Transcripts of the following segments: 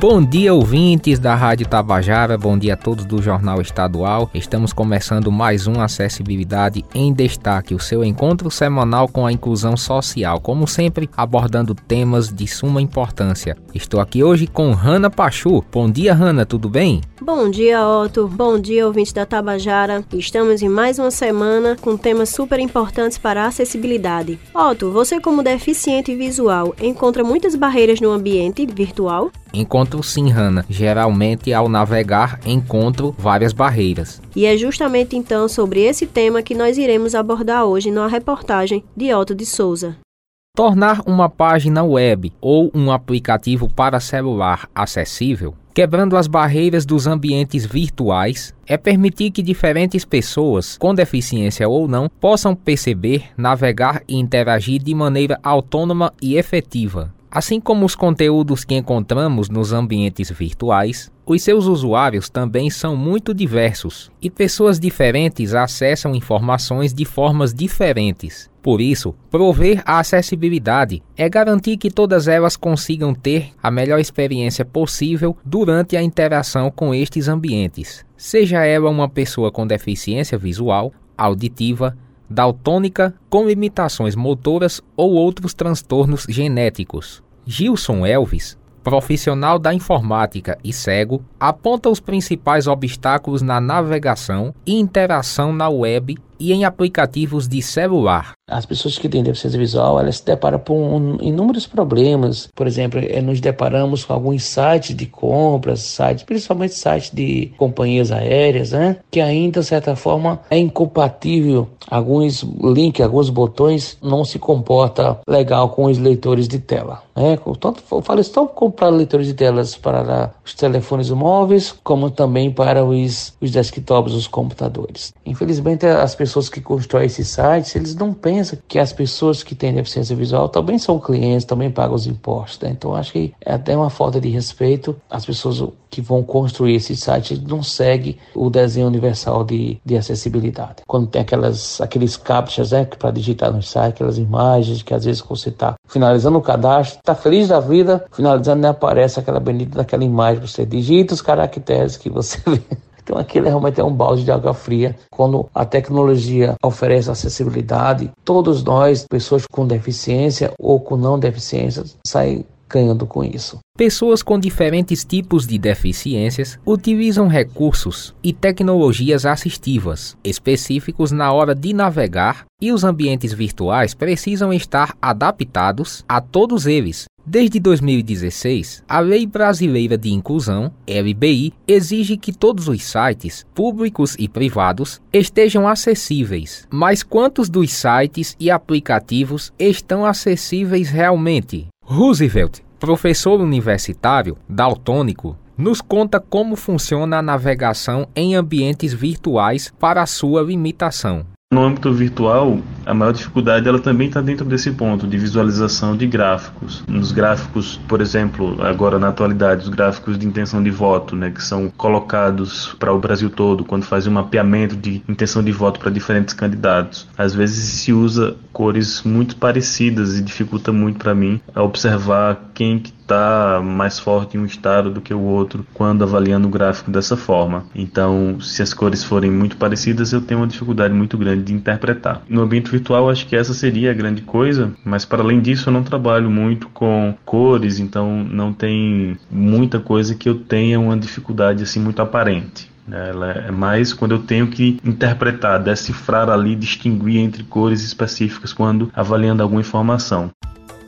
Bom dia, ouvintes da Rádio Tabajara, bom dia a todos do Jornal Estadual. Estamos começando mais um Acessibilidade em Destaque, o seu encontro semanal com a inclusão social, como sempre abordando temas de suma importância. Estou aqui hoje com Hanna Pachu. Bom dia, Hanna, tudo bem? Bom dia, Otto. Bom dia, ouvintes da Tabajara. Estamos em mais uma semana com temas super importantes para a acessibilidade. Otto, você como deficiente visual encontra muitas barreiras no ambiente virtual? Encontro sim, Hanna. Geralmente, ao navegar, encontro várias barreiras. E é justamente então sobre esse tema que nós iremos abordar hoje na reportagem de Otto de Souza. Tornar uma página web ou um aplicativo para celular acessível, quebrando as barreiras dos ambientes virtuais, é permitir que diferentes pessoas, com deficiência ou não, possam perceber, navegar e interagir de maneira autônoma e efetiva. Assim como os conteúdos que encontramos nos ambientes virtuais, os seus usuários também são muito diversos e pessoas diferentes acessam informações de formas diferentes. Por isso, prover a acessibilidade é garantir que todas elas consigam ter a melhor experiência possível durante a interação com estes ambientes, seja ela uma pessoa com deficiência visual, auditiva, daltônica com limitações motoras ou outros transtornos genéticos. Gilson Elvis, profissional da informática e cego, aponta os principais obstáculos na navegação e interação na web e em aplicativos de celular. As pessoas que têm deficiência visual, elas se deparam com inúmeros problemas. Por exemplo, eh, nos deparamos com alguns sites de compras, sites, principalmente sites de companhias aéreas, né? Que ainda, de certa forma, é incompatível. Alguns links, alguns botões não se comporta legal com os leitores de tela. Né? Tanto, eu falo isso tanto comprar leitores de telas para os telefones móveis, como também para os, os desktops, os computadores. Infelizmente, as pessoas pessoas que constroem esses sites, eles não pensam que as pessoas que têm deficiência visual também são clientes, também pagam os impostos. Né? Então, acho que é até uma falta de respeito. As pessoas que vão construir esse site não seguem o desenho universal de, de acessibilidade. Quando tem aquelas, aqueles captchas né, para digitar no site, aquelas imagens que às vezes você está finalizando o cadastro, está feliz da vida, finalizando, né, aparece aquela bonita daquela imagem, você digita os caracteres que você vê. Então aquilo realmente é um balde de água fria. Quando a tecnologia oferece acessibilidade, todos nós, pessoas com deficiência ou com não deficiência, saem ganhando com isso. Pessoas com diferentes tipos de deficiências utilizam recursos e tecnologias assistivas específicos na hora de navegar e os ambientes virtuais precisam estar adaptados a todos eles. Desde 2016, a Lei Brasileira de Inclusão, LBI, exige que todos os sites, públicos e privados, estejam acessíveis. Mas quantos dos sites e aplicativos estão acessíveis realmente? Roosevelt, professor universitário daltônico, nos conta como funciona a navegação em ambientes virtuais para sua limitação. No âmbito virtual, a maior dificuldade ela também está dentro desse ponto de visualização de gráficos. Nos gráficos, por exemplo, agora na atualidade, os gráficos de intenção de voto, né, que são colocados para o Brasil todo quando faz um mapeamento de intenção de voto para diferentes candidatos. Às vezes se usa cores muito parecidas e dificulta muito para mim observar quem que está mais forte em um estado do que o outro quando avaliando o gráfico dessa forma. Então, se as cores forem muito parecidas, eu tenho uma dificuldade muito grande de interpretar. No ambiente virtual, acho que essa seria a grande coisa, mas para além disso, eu não trabalho muito com cores, então não tem muita coisa que eu tenha uma dificuldade assim muito aparente. Ela é mais quando eu tenho que interpretar, decifrar ali, distinguir entre cores específicas quando avaliando alguma informação.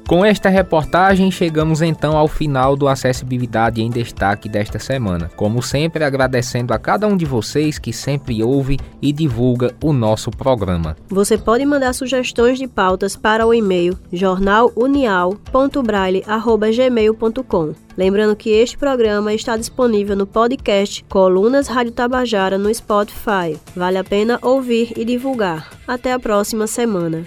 Com esta reportagem, chegamos então ao final do Acessibilidade em Destaque desta semana. Como sempre, agradecendo a cada um de vocês que sempre ouve e divulga o nosso programa. Você pode mandar sugestões de pautas para o e-mail jornalunial.braille.gmail.com. Lembrando que este programa está disponível no podcast Colunas Rádio Tabajara no Spotify. Vale a pena ouvir e divulgar. Até a próxima semana.